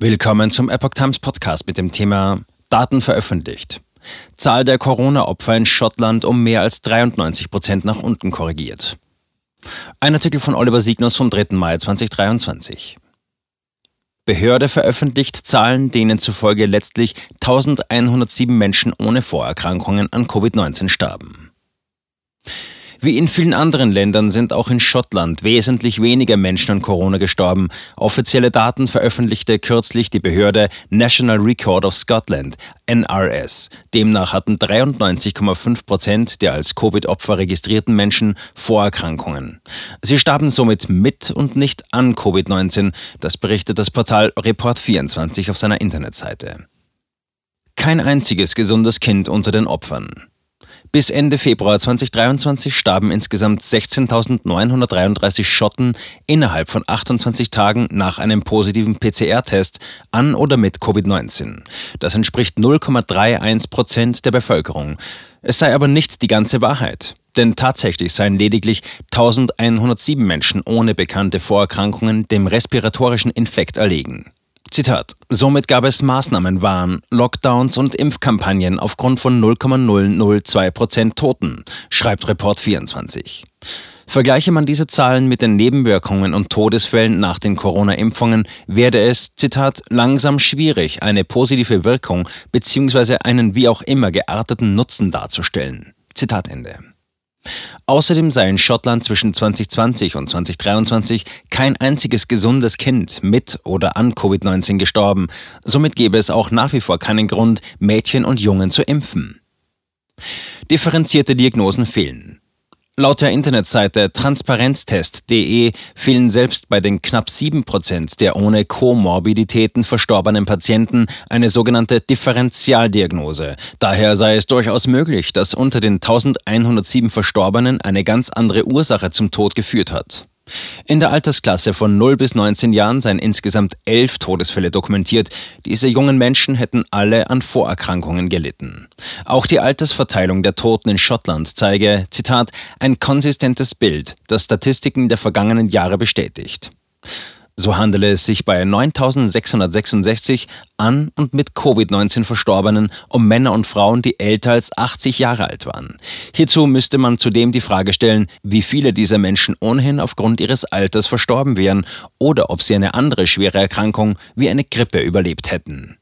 Willkommen zum Epoch Times Podcast mit dem Thema Daten veröffentlicht. Zahl der Corona-Opfer in Schottland um mehr als 93 Prozent nach unten korrigiert. Ein Artikel von Oliver Signus vom 3. Mai 2023. Behörde veröffentlicht Zahlen, denen zufolge letztlich 1107 Menschen ohne Vorerkrankungen an Covid-19 starben. Wie in vielen anderen Ländern sind auch in Schottland wesentlich weniger Menschen an Corona gestorben. Offizielle Daten veröffentlichte kürzlich die Behörde National Record of Scotland, NRS. Demnach hatten 93,5 Prozent der als Covid-Opfer registrierten Menschen Vorerkrankungen. Sie starben somit mit und nicht an Covid-19. Das berichtet das Portal Report24 auf seiner Internetseite. Kein einziges gesundes Kind unter den Opfern. Bis Ende Februar 2023 starben insgesamt 16.933 Schotten innerhalb von 28 Tagen nach einem positiven PCR-Test an oder mit Covid-19. Das entspricht 0,31 Prozent der Bevölkerung. Es sei aber nicht die ganze Wahrheit. Denn tatsächlich seien lediglich 1107 Menschen ohne bekannte Vorerkrankungen dem respiratorischen Infekt erlegen. Zitat. Somit gab es Maßnahmenwahn, Lockdowns und Impfkampagnen aufgrund von 0,002 Prozent Toten, schreibt Report 24. Vergleiche man diese Zahlen mit den Nebenwirkungen und Todesfällen nach den Corona-Impfungen, werde es, Zitat, langsam schwierig, eine positive Wirkung bzw. einen wie auch immer gearteten Nutzen darzustellen. Zitat Ende. Außerdem sei in Schottland zwischen 2020 und 2023 kein einziges gesundes Kind mit oder an Covid-19 gestorben. Somit gäbe es auch nach wie vor keinen Grund, Mädchen und Jungen zu impfen. Differenzierte Diagnosen fehlen. Laut der Internetseite transparenztest.de fehlen selbst bei den knapp 7% der ohne Komorbiditäten verstorbenen Patienten eine sogenannte Differentialdiagnose. Daher sei es durchaus möglich, dass unter den 1107 Verstorbenen eine ganz andere Ursache zum Tod geführt hat. In der Altersklasse von 0 bis 19 Jahren seien insgesamt elf Todesfälle dokumentiert. Diese jungen Menschen hätten alle an Vorerkrankungen gelitten. Auch die Altersverteilung der Toten in Schottland zeige, Zitat, ein konsistentes Bild, das Statistiken der vergangenen Jahre bestätigt. So handele es sich bei 9666 an und mit Covid-19 Verstorbenen um Männer und Frauen, die älter als 80 Jahre alt waren. Hierzu müsste man zudem die Frage stellen, wie viele dieser Menschen ohnehin aufgrund ihres Alters verstorben wären oder ob sie eine andere schwere Erkrankung wie eine Grippe überlebt hätten.